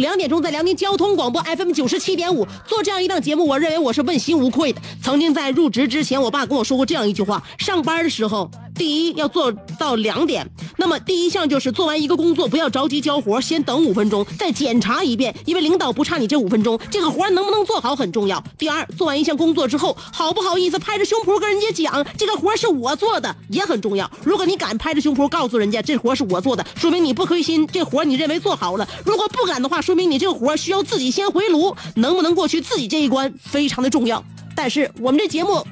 两点钟在辽宁交通广播 FM 九十七点五做这样一档节目，我认为我是问心无愧的。曾经在入职之前，我爸跟我说过这样一句话：上班的时候，第一要做到两点。那么第一项就是做完一个工作不要着急交活，先等五分钟，再检查一遍，因为领导不差你这五分钟，这个活能不能做好很重要。第二，做完一项工作之后，好不好意思拍着胸脯跟人家讲这个活是我做的也很重要。如果你敢拍着胸脯告诉人家这活是我做的，说明你不亏心，这活你认为做好了。如果不敢的话，说明你这个活需要自己先回炉，能不能过去自己这一关非常的重要。但是我们这节目。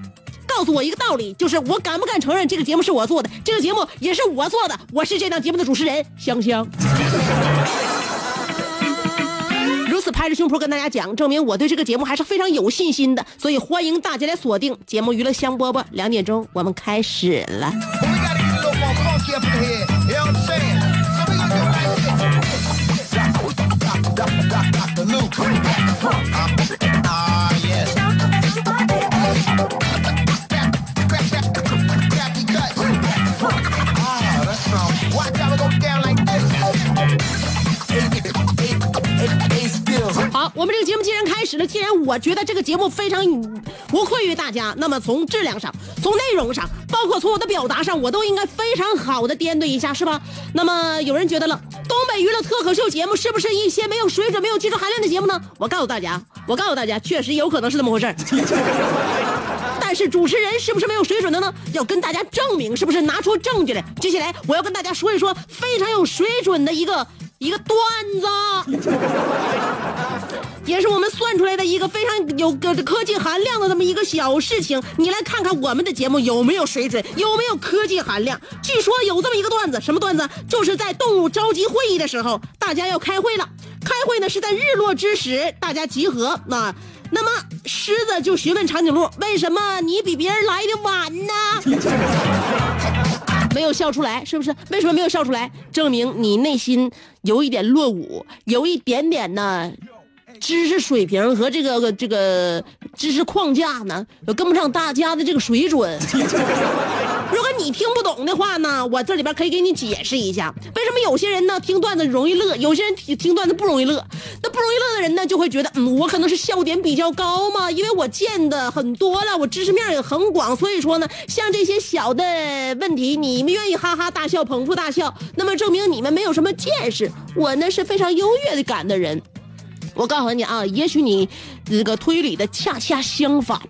告诉我一个道理，就是我敢不敢承认这个节目是我做的？这个节目也是我做的，我是这档节目的主持人香香。如此拍着胸脯跟大家讲，证明我对这个节目还是非常有信心的。所以欢迎大家来锁定节目娱乐香饽饽，两点钟我们开始了。我们这个节目既然开始了，既然我觉得这个节目非常无愧于大家，那么从质量上、从内容上，包括从我的表达上，我都应该非常好的掂对一下，是吧？那么有人觉得了，东北娱乐脱口秀节目是不是一些没有水准、没有技术含量的节目呢？我告诉大家，我告诉大家，确实有可能是这么回事 但是主持人是不是没有水准的呢？要跟大家证明，是不是拿出证据来？接下来我要跟大家说一说非常有水准的一个一个段子。也是我们算出来的一个非常有个科技含量的这么一个小事情。你来看看我们的节目有没有水准，有没有科技含量？据说有这么一个段子，什么段子？就是在动物召集会议的时候，大家要开会了。开会呢是在日落之时，大家集合。那那么狮子就询问长颈鹿：“为什么你比别人来的晚呢？” 没有笑出来，是不是？为什么没有笑出来？证明你内心有一点落伍，有一点点呢。知识水平和这个这个知识框架呢，跟不上大家的这个水准。如果你听不懂的话呢，我这里边可以给你解释一下，为什么有些人呢听段子容易乐，有些人听听段子不容易乐。那不容易乐的人呢，就会觉得，嗯，我可能是笑点比较高嘛，因为我见的很多了，我知识面也很广，所以说呢，像这些小的问题，你们愿意哈哈大笑、捧腹大笑，那么证明你们没有什么见识。我呢是非常优越感的人。我告诉你啊，也许你这个推理的恰恰相反。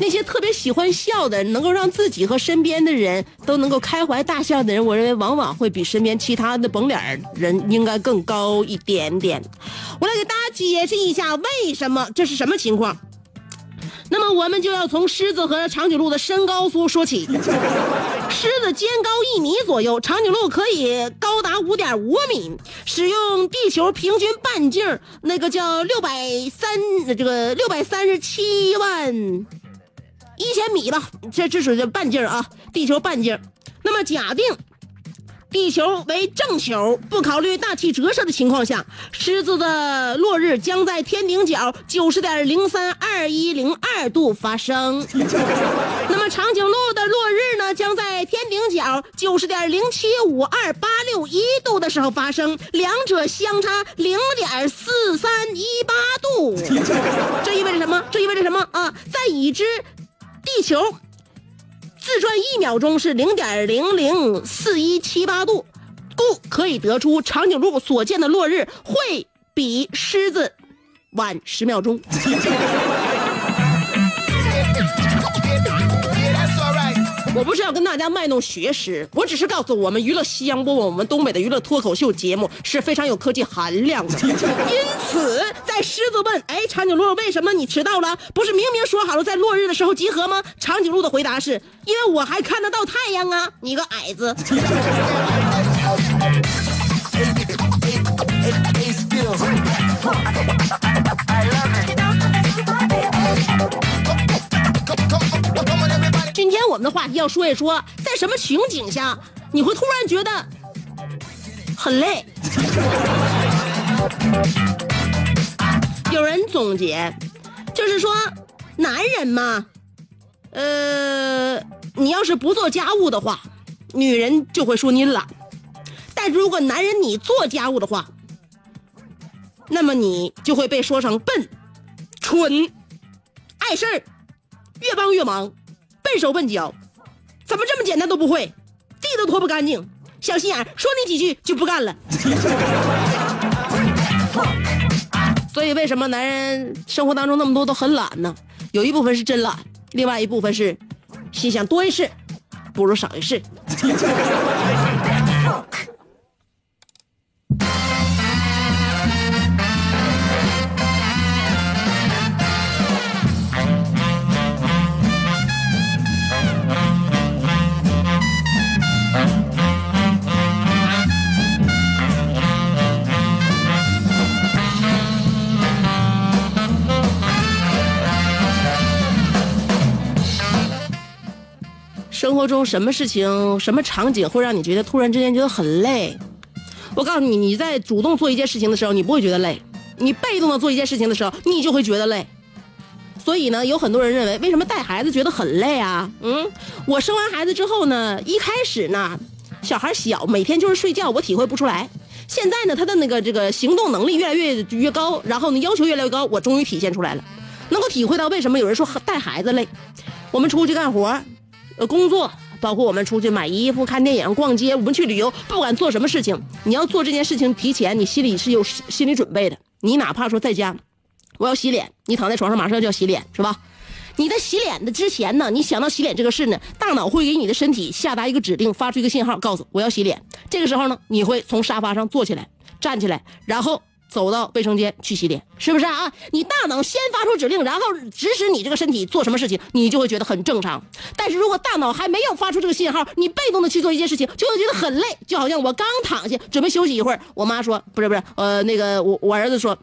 那些特别喜欢笑的，能够让自己和身边的人都能够开怀大笑的人，我认为往往会比身边其他的绷脸人应该更高一点点。我来给大家解释一下为什么这是什么情况。那么我们就要从狮子和长颈鹿的身高说说起。狮子肩高一米左右，长颈鹿可以高达五点五米，使用地球平均半径那个叫六百三这个六百三十七万一千米吧，这这属于半径啊，地球半径。那么假定地球为正球，不考虑大气折射的情况下，狮子的落日将在天顶角九十点零三二一零二度发生。那么长颈鹿的落日呢，将在天顶角九十点零七五二八六一度的时候发生，两者相差零点四三一八度。这意味着什么？这意味着什么啊？在已知地球自转一秒钟是零点零零四一七八度，故可以得出长颈鹿所见的落日会比狮子晚十秒钟。我不是要跟大家卖弄学识，我只是告诉我们娱乐西洋播我们东北的娱乐脱口秀节目是非常有科技含量的。因此，在狮子问：“哎，长颈鹿，为什么你迟到了？不是明明说好了在落日的时候集合吗？”长颈鹿的回答是：“因为我还看得到太阳啊！你个矮子。今天我们的话题要说一说，在什么情景下你会突然觉得很累？有人总结，就是说，男人嘛，呃，你要是不做家务的话，女人就会说你懒；但如果男人你做家务的话，那么你就会被说成笨、蠢、碍事儿、越帮越忙、笨手笨脚，怎么这么简单都不会，地都拖不干净，小心眼，说你几句就不干了。所以为什么男人生活当中那么多都很懒呢？有一部分是真懒，另外一部分是心想多一事不如少一事。生活中什么事情、什么场景会让你觉得突然之间觉得很累？我告诉你，你在主动做一件事情的时候，你不会觉得累；你被动的做一件事情的时候，你就会觉得累。所以呢，有很多人认为，为什么带孩子觉得很累啊？嗯，我生完孩子之后呢，一开始呢，小孩小，每天就是睡觉，我体会不出来。现在呢，他的那个这个行动能力越来越越高，然后呢，要求越来越高，我终于体现出来了，能够体会到为什么有人说带孩子累。我们出去干活，呃，工作，包括我们出去买衣服、看电影、逛街，我们去旅游，不管做什么事情，你要做这件事情，提前你心里是有心理准备的。你哪怕说在家，我要洗脸，你躺在床上马上就要洗脸，是吧？你在洗脸的之前呢，你想到洗脸这个事呢，大脑会给你的身体下达一个指令，发出一个信号，告诉我要洗脸。这个时候呢，你会从沙发上坐起来，站起来，然后走到卫生间去洗脸，是不是啊？你大脑先发出指令，然后指使你这个身体做什么事情，你就会觉得很正常。但是如果大脑还没有发出这个信号，你被动的去做一件事情，就会觉得很累，就好像我刚躺下准备休息一会儿，我妈说不是不是，呃，那个我我儿子说。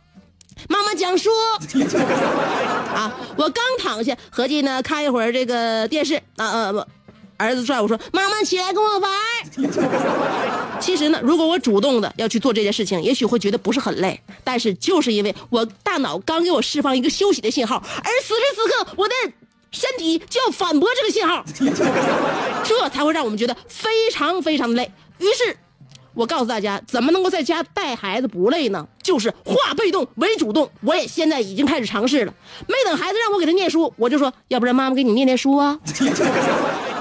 妈妈讲书 啊！我刚躺下，合计呢看一会儿这个电视啊啊不，儿子拽我说：“妈妈起来跟我玩。”其实呢，如果我主动的要去做这件事情，也许会觉得不是很累，但是就是因为我大脑刚给我释放一个休息的信号，而此时此刻我的身体就要反驳这个信号，这才会让我们觉得非常非常的累。于是。我告诉大家，怎么能够在家带孩子不累呢？就是化被动为主动。我也现在已经开始尝试了。没等孩子让我给他念书，我就说，要不然妈妈给你念念书啊。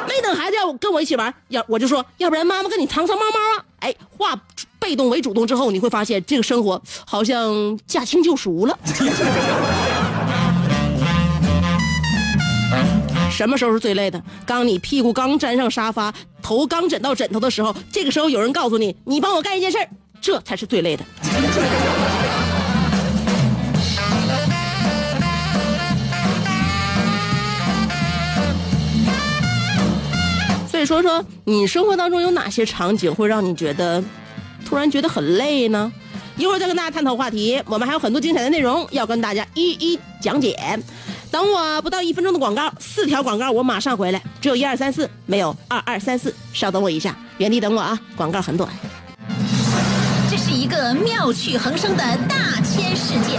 没等孩子要跟我一起玩，要我就说，要不然妈妈跟你藏藏猫猫啊。哎，化被动为主动之后，你会发现这个生活好像驾轻就熟了。什么时候是最累的？当你屁股刚沾上沙发，头刚枕到枕头的时候，这个时候有人告诉你，你帮我干一件事儿，这才是最累的。说说你生活当中有哪些场景会让你觉得突然觉得很累呢？一会儿再跟大家探讨话题，我们还有很多精彩的内容要跟大家一一讲解。等我不到一分钟的广告，四条广告我马上回来，只有一二三四，没有二二三四，稍等我一下，原地等我啊，广告很短。这是一个妙趣横生的大千世界。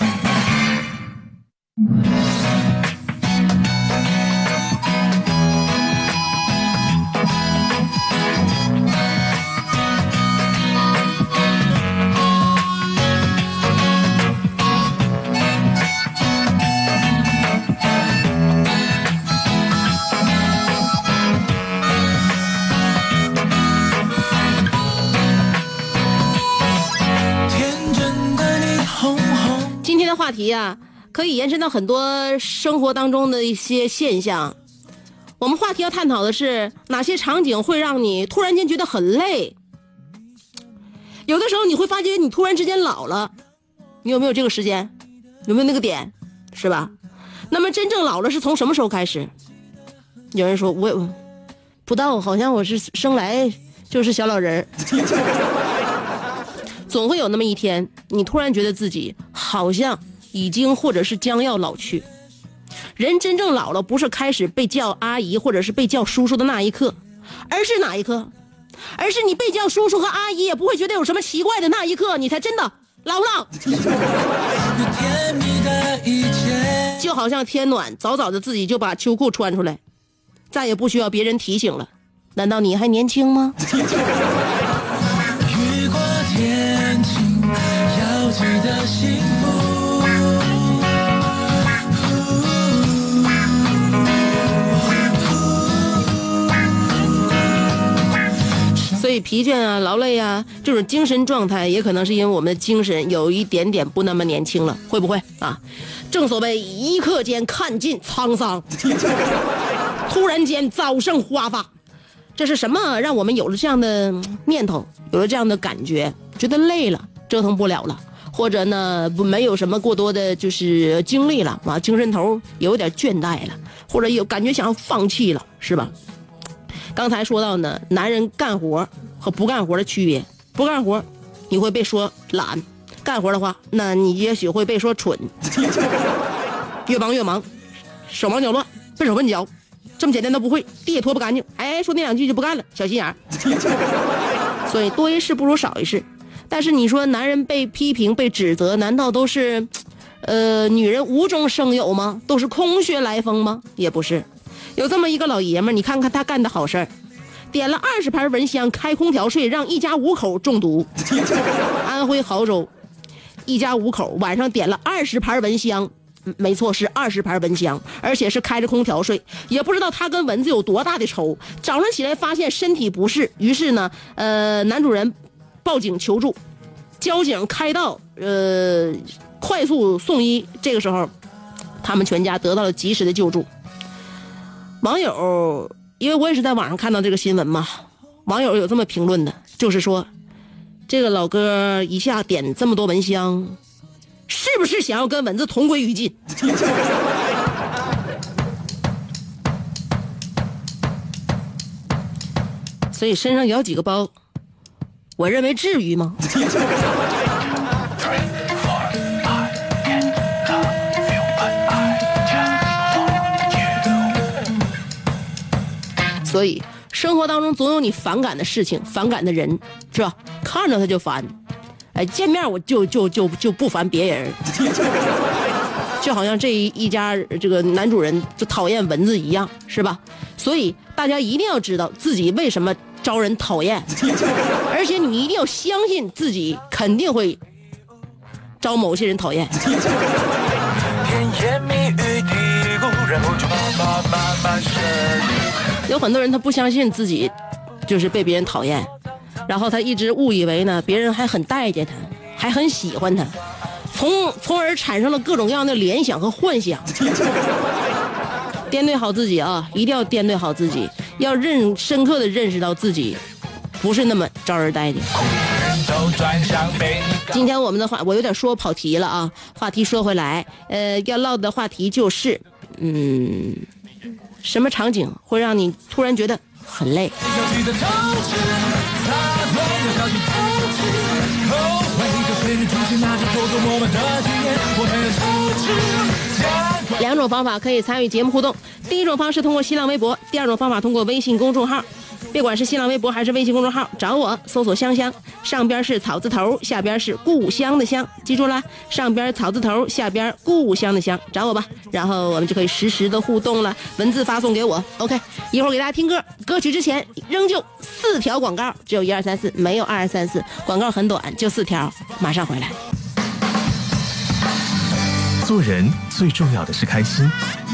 呀，可以延伸到很多生活当中的一些现象。我们话题要探讨的是哪些场景会让你突然间觉得很累？有的时候你会发觉你突然之间老了，你有没有这个时间？有没有那个点？是吧？那么真正老了是从什么时候开始？有人说我也不到，好像我是生来就是小老人。总会有那么一天，你突然觉得自己好像已经或者是将要老去。人真正老了，不是开始被叫阿姨或者是被叫叔叔的那一刻，而是哪一刻？而是你被叫叔叔和阿姨也不会觉得有什么奇怪的那一刻，你才真的老不老？甜蜜的一切，就好像天暖，早早的自己就把秋裤穿出来，再也不需要别人提醒了。难道你还年轻吗？疲倦啊、劳累啊，这种精神状态，也可能是因为我们的精神有一点点不那么年轻了，会不会啊？正所谓一刻间看尽沧桑，突然间早生花发，这是什么让我们有了这样的念头，有了这样的感觉，觉得累了，折腾不了了，或者呢不没有什么过多的就是精力了啊，精神头有点倦怠了，或者有感觉想要放弃了，是吧？刚才说到呢，男人干活和不干活的区别。不干活，你会被说懒；干活的话，那你也许会被说蠢。越忙越忙，手忙脚乱，笨手笨脚，这么简单都不会，地也拖不干净。哎，说那两句就不干了，小心眼。所以多一事不如少一事。但是你说男人被批评、被指责，难道都是，呃，女人无中生有吗？都是空穴来风吗？也不是。有这么一个老爷们儿，你看看他干的好事儿，点了二十盘蚊香，开空调睡，让一家五口中毒。安徽亳州，一家五口晚上点了二十盘蚊香，嗯没错，是二十盘蚊香，而且是开着空调睡。也不知道他跟蚊子有多大的仇。早上起来发现身体不适，于是呢，呃，男主人报警求助，交警开道，呃，快速送医。这个时候，他们全家得到了及时的救助。网友，因为我也是在网上看到这个新闻嘛，网友有这么评论的，就是说，这个老哥一下点这么多蚊香，是不是想要跟蚊子同归于尽？所以身上咬几个包，我认为至于吗？所以生活当中总有你反感的事情、反感的人，是吧？看着他就烦，哎，见面我就就就就不烦别人，就好像这一一家这个男主人就讨厌蚊子一样，是吧？所以大家一定要知道自己为什么招人讨厌，而且你一定要相信自己肯定会招某些人讨厌。甜言蜜语的故然后就慢慢慢慢渗入。有很多人他不相信自己就是被别人讨厌，然后他一直误以为呢别人还很待见他，还很喜欢他，从从而产生了各种各样的联想和幻想。掂对好自己啊，一定要掂对好自己，要认深刻的认识到自己不是那么招人待见。今天我们的话，我有点说跑题了啊。话题说回来，呃，要唠的话题就是，嗯，什么场景会让你突然觉得很累？两种方法可以参与节目互动。第一种方式通过新浪微博，第二种方法通过微信公众号。别管是新浪微博还是微信公众号，找我搜索“香香”，上边是草字头，下边是故乡的乡，记住了，上边草字头，下边故乡的乡，找我吧。然后我们就可以实时的互动了，文字发送给我。OK，一会儿给大家听歌，歌曲之前仍旧四条广告，只有一二三四，没有二二三四，广告很短，就四条，马上回来。做人最重要的是开心，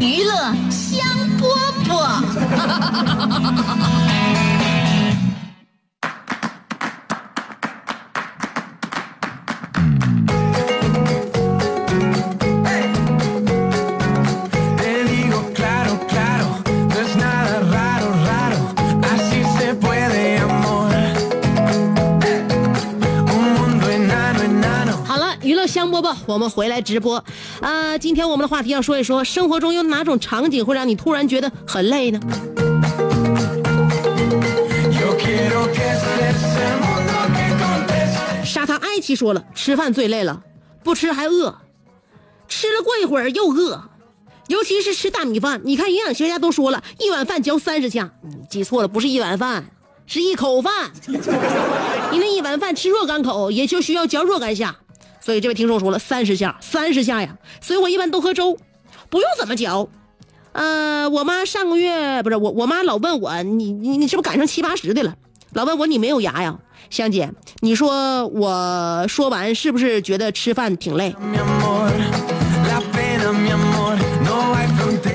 娱乐香饽饽。娱乐香饽饽，我们回来直播。呃，今天我们的话题要说一说，生活中有哪种场景会让你突然觉得很累呢？沙滩哀妻说了，吃饭最累了，不吃还饿，吃了过一会儿又饿，尤其是吃大米饭。你看营养学家都说了，一碗饭嚼三十下，你记错了，不是一碗饭，是一口饭。你那一碗饭吃若干口，也就需要嚼若干下。所以这位听众说了，三十下，三十下呀。所以我一般都喝粥，不用怎么嚼。呃，我妈上个月不是我，我妈老问我，你你你是不是赶上七八十的了？老问我你没有牙呀？香姐，你说我说完是不是觉得吃饭挺累？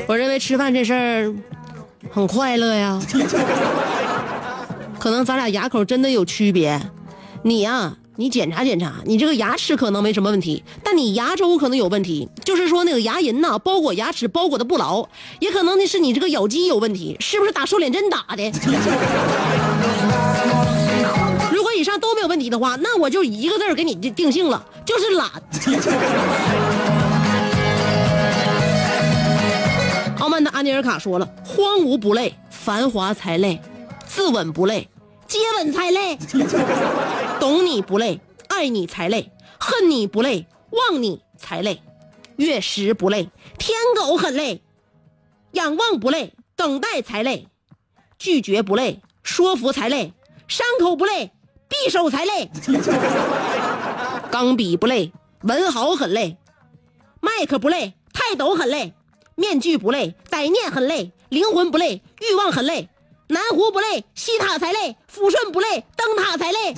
我认为吃饭这事儿很快乐呀。可能咱俩牙口真的有区别，你呀、你检查检查，你这个牙齿可能没什么问题，但你牙周可能有问题，就是说那个牙龈呐包裹牙齿包裹的不牢，也可能那是你这个咬肌有问题，是不是打瘦脸针打的？如果以上都没有问题的话，那我就一个字儿给你定性了，就是懒。傲慢的安尼尔卡说了：“荒芜不累，繁华才累；自刎不累，接吻才累；懂你不累，爱你才累；恨你不累，忘你才累；月食不累，天狗很累；仰望不累，等待才累；拒绝不累，说服才累；伤口不累，匕首才累；钢笔不累，文豪很累；麦克不累，泰斗很累。”面具不累，歹念很累；灵魂不累，欲望很累；南湖不累，西塔才累；抚顺不累，灯塔才累。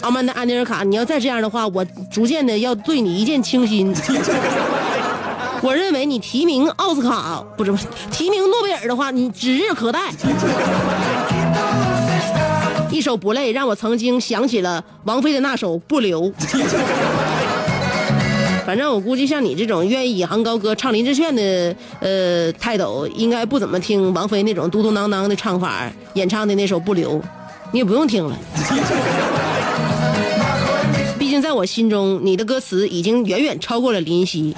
阿曼达安尼尔卡，你要再这样的话，我逐渐的要对你一见倾心。我认为你提名奥斯卡不是不是提名诺贝尔的话，你指日可待。一首不累，让我曾经想起了王菲的那首《不留》。反正我估计像你这种愿意引吭高歌唱林志炫的呃泰斗，应该不怎么听王菲那种嘟嘟囔囔的唱法演唱的那首《不留》，你也不用听了。毕竟在我心中，你的歌词已经远远超过了林夕。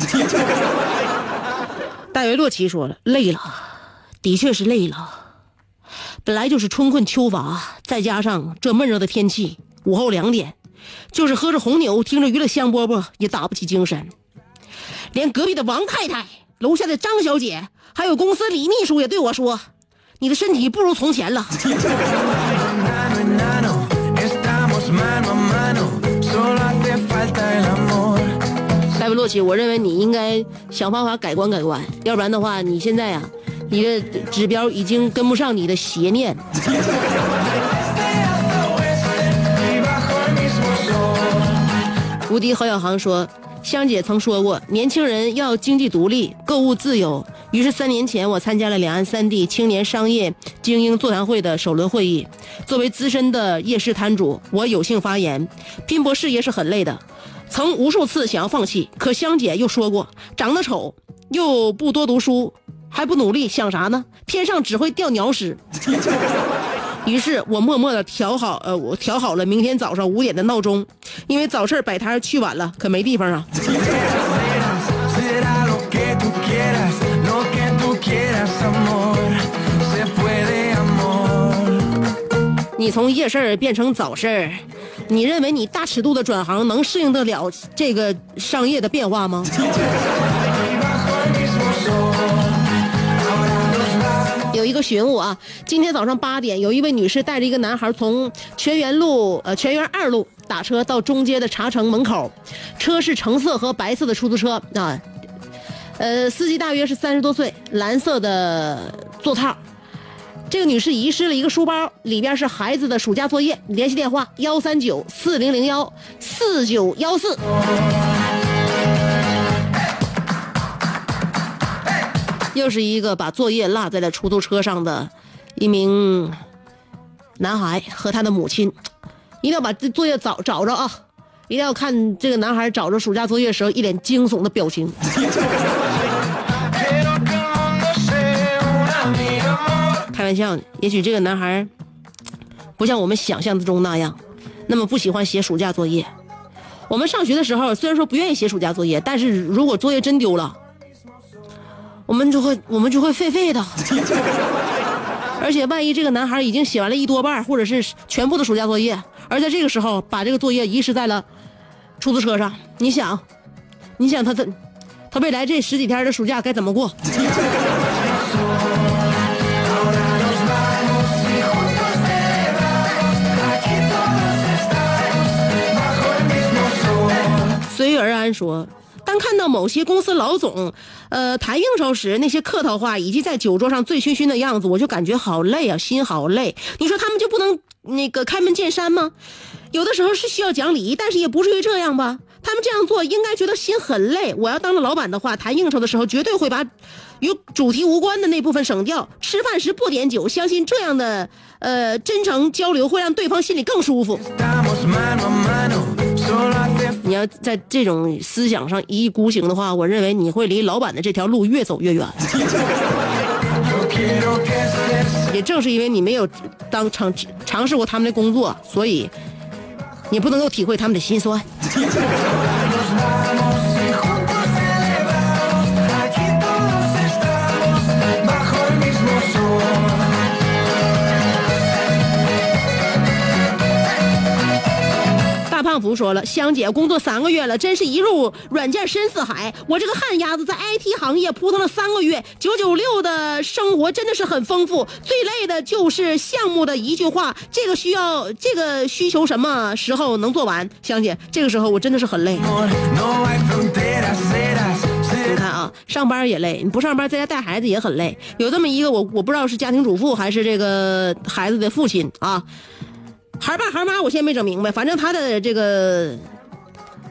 大约洛奇说了，累了，的确是累了。本来就是春困秋乏，再加上这闷热的天气，午后两点，就是喝着红牛，听着娱乐香饽饽，也打不起精神。连隔壁的王太太、楼下的张小姐，还有公司李秘书也对我说：“你的身体不如从前了。”戴维洛奇，我认为你应该想办法改观改观，要不然的话，你现在啊，你的指标已经跟不上你的邪念。无敌何小航说：“香姐曾说过，年轻人要经济独立、购物自由。于是三年前，我参加了两岸三地青年商业精英座谈会的首轮会议。作为资深的夜市摊主，我有幸发言。拼搏事业是很累的，曾无数次想要放弃。可香姐又说过，长得丑又不多读书，还不努力，想啥呢？天上只会掉鸟屎。”于是我默默的调好，呃，我调好了明天早上五点的闹钟，因为早市摆摊去晚了，可没地方啊。你从夜市变成早市，你认为你大尺度的转行能适应得了这个商业的变化吗？一个寻物啊，今天早上八点，有一位女士带着一个男孩从全园路呃全园二路打车到中街的茶城门口，车是橙色和白色的出租车啊，呃，司机大约是三十多岁，蓝色的座套。这个女士遗失了一个书包，里边是孩子的暑假作业。联系电话：幺三九四零零幺四九幺四。又是一个把作业落在了出租车上的一名男孩和他的母亲，一定要把这作业找找着啊！一定要看这个男孩找着暑假作业时候一脸惊悚的表情。开玩笑，也许这个男孩不像我们想象中那样，那么不喜欢写暑假作业。我们上学的时候虽然说不愿意写暑假作业，但是如果作业真丢了，我们就会我们就会废废的。而且万一这个男孩已经写完了一多半或者是全部的暑假作业，而在这个时候把这个作业遗失在了出租车上，你想，你想他他他未来这十几天的暑假该怎么过？随遇而安说，当看到某些公司老总，呃，谈应酬时那些客套话，以及在酒桌上醉醺醺的样子，我就感觉好累啊，心好累。你说他们就不能那个开门见山吗？有的时候是需要讲理，但是也不至于这样吧？他们这样做应该觉得心很累。我要当了老板的话，谈应酬的时候绝对会把与主题无关的那部分省掉。吃饭时不点酒，相信这样的呃真诚交流会让对方心里更舒服。你要在这种思想上一意孤行的话，我认为你会离老板的这条路越走越远。也正是因为你没有当尝尝试过他们的工作，所以你不能够体会他们的心酸。福说了，香姐工作三个月了，真是一入软件深似海。我这个旱鸭子在 IT 行业扑腾了三个月，九九六的生活真的是很丰富。最累的就是项目的一句话，这个需要这个需求什么时候能做完？香姐，这个时候我真的是很累。你看啊，上班也累，你不上班在家带孩子也很累。有这么一个我我不知道是家庭主妇还是这个孩子的父亲啊，孩爸孩妈我现在没整明白，反正他的这个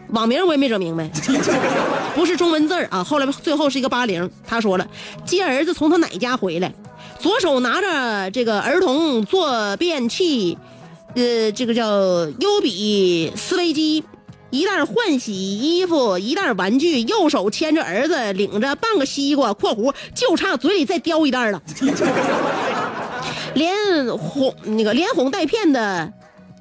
网名我也没整明白，不是中文字儿啊。后来最后是一个八零，他说了，接儿子从他奶家回来，左手拿着这个儿童坐便器，呃，这个叫优比思维机。一袋换洗衣服，一袋玩具，右手牵着儿子，领着半个西瓜（括弧就差嘴里再叼一袋了 ），连哄那个连哄带骗的，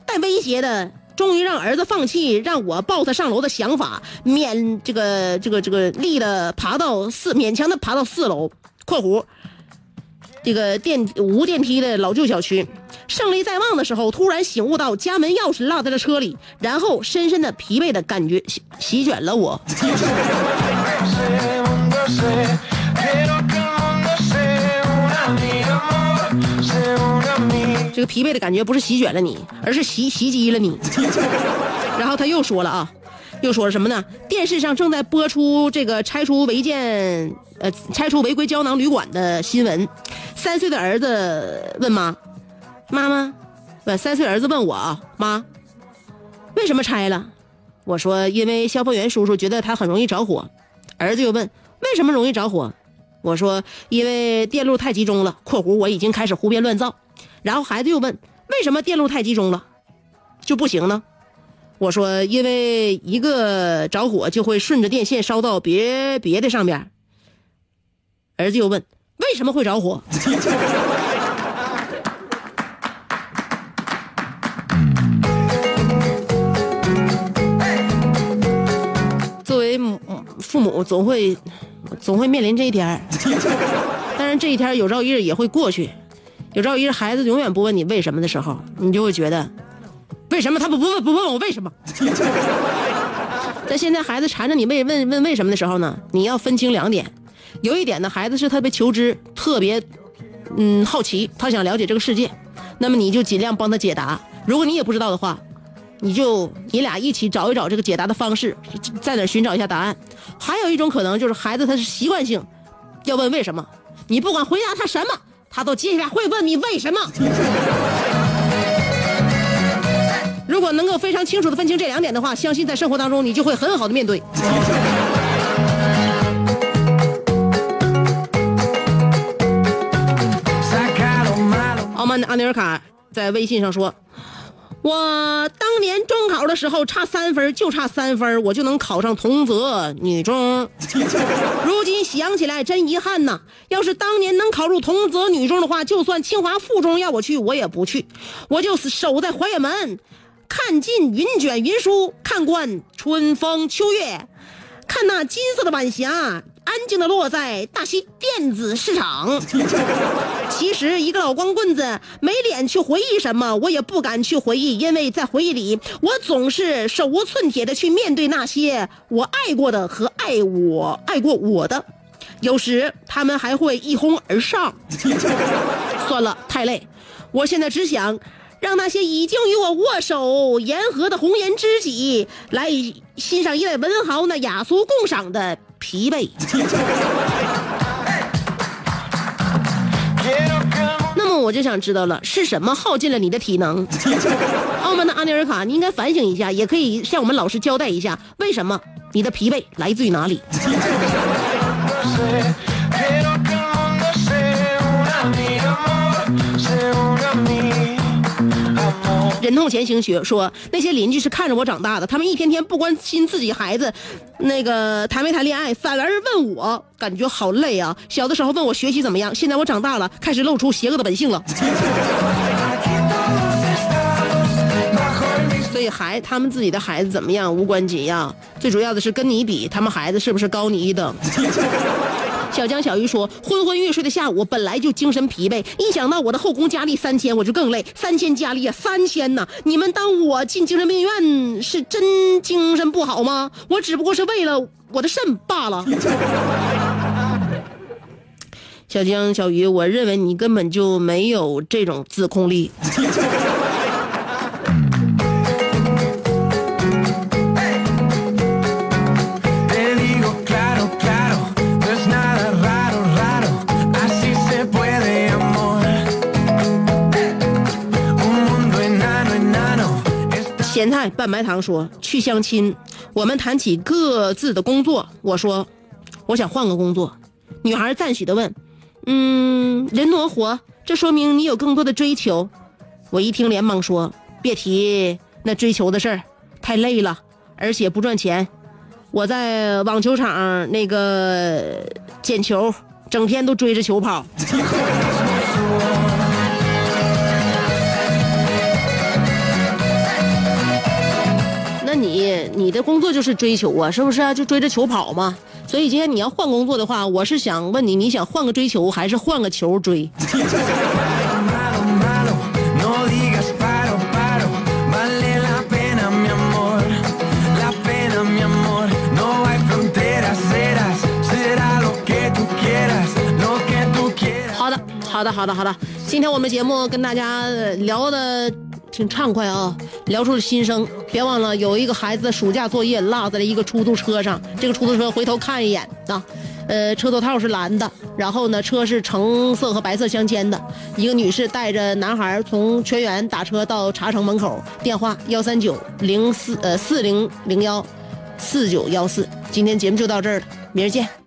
带威胁的，终于让儿子放弃让我抱他上楼的想法，勉这个这个这个力的爬到四，勉强的爬到四楼（括弧这个电无电梯的老旧小区，胜利在望的时候，突然醒悟到家门钥匙落在了车里，然后深深的疲惫的感觉席席卷了我。疲惫的感觉不是席卷了你，而是袭袭击了你。然后他又说了啊，又说了什么呢？电视上正在播出这个拆除违建，呃，拆除违规胶囊旅馆的新闻。三岁的儿子问妈：“妈妈，不，三岁儿子问我啊，妈，为什么拆了？”我说：“因为消防员叔叔觉得它很容易着火。”儿子又问：“为什么容易着火？”我说：“因为电路太集中了。”（括弧我已经开始胡编乱造。）然后孩子又问，为什么电路太集中了就不行呢？我说因为一个着火就会顺着电线烧到别别的上边。儿子又问，为什么会着火？作为母，父母总会总会面临这一天，但是这一天有朝一日也会过去。有朝一日孩子永远不问你为什么的时候，你就会觉得，为什么他不不问不问我为什么？在现在孩子缠着你问问问为什么的时候呢，你要分清两点。有一点呢，孩子是特别求知，特别嗯好奇，他想了解这个世界，那么你就尽量帮他解答。如果你也不知道的话，你就你俩一起找一找这个解答的方式，在哪寻找一下答案。还有一种可能就是孩子他是习惯性要问为什么，你不管回答他什么，他都接下来会问你为什么。如果能够非常清楚的分清这两点的话，相信在生活当中你就会很好的面对。傲慢的阿尼尔卡在微信上说：“我当年中考的时候差三分，就差三分，我就能考上同泽女中。如今想起来真遗憾呐！要是当年能考入同泽女中的话，就算清华附中要我去，我也不去，我就是守在怀远门，看尽云卷云舒，看惯春风秋月，看那金色的晚霞。”安静的落在大西电子市场。其实一个老光棍子没脸去回忆什么，我也不敢去回忆，因为在回忆里，我总是手无寸铁的去面对那些我爱过的和爱我爱过我的，有时他们还会一哄而上。算了，太累，我现在只想。让那些已经与我握手言和的红颜知己来欣赏一位文豪那雅俗共赏的疲惫。我就想知道了，是什么耗尽了你的体能？澳门的阿尼尔卡，你应该反省一下，也可以向我们老师交代一下，为什么你的疲惫来自于哪里？忍痛前行学说，那些邻居是看着我长大的，他们一天天不关心自己孩子，那个谈没谈恋爱，反而问我，感觉好累啊。小的时候问我学习怎么样，现在我长大了，开始露出邪恶的本性了。所以孩他们自己的孩子怎么样无关紧要，最主要的是跟你比，他们孩子是不是高你一等？小江小鱼说：“昏昏欲睡的下午，本来就精神疲惫，一想到我的后宫佳丽三千，我就更累。三千佳丽啊，三千呐！你们当我进精神病院是真精神不好吗？我只不过是为了我的肾罢了。”小江小鱼，我认为你根本就没有这种自控力。咸菜拌白糖说去相亲，我们谈起各自的工作，我说我想换个工作。女孩赞许的问：“嗯，人挪活，这说明你有更多的追求。”我一听连忙说：“别提那追求的事儿，太累了，而且不赚钱。我在网球场那个捡球，整天都追着球跑。”你你的工作就是追求啊，是不是啊？就追着球跑嘛。所以今天你要换工作的话，我是想问你，你想换个追求，还是换个球追？好的，好的，好的，好的。今天我们节目跟大家聊的挺畅快啊，聊出了心声。别忘了，有一个孩子的暑假作业落在了一个出租车上，这个出租车回头看一眼啊，呃，车头套是蓝的，然后呢，车是橙色和白色相间的。一个女士带着男孩从全员打车到茶城门口，电话幺三九零四呃四零零幺四九幺四。今天节目就到这儿了，明儿见。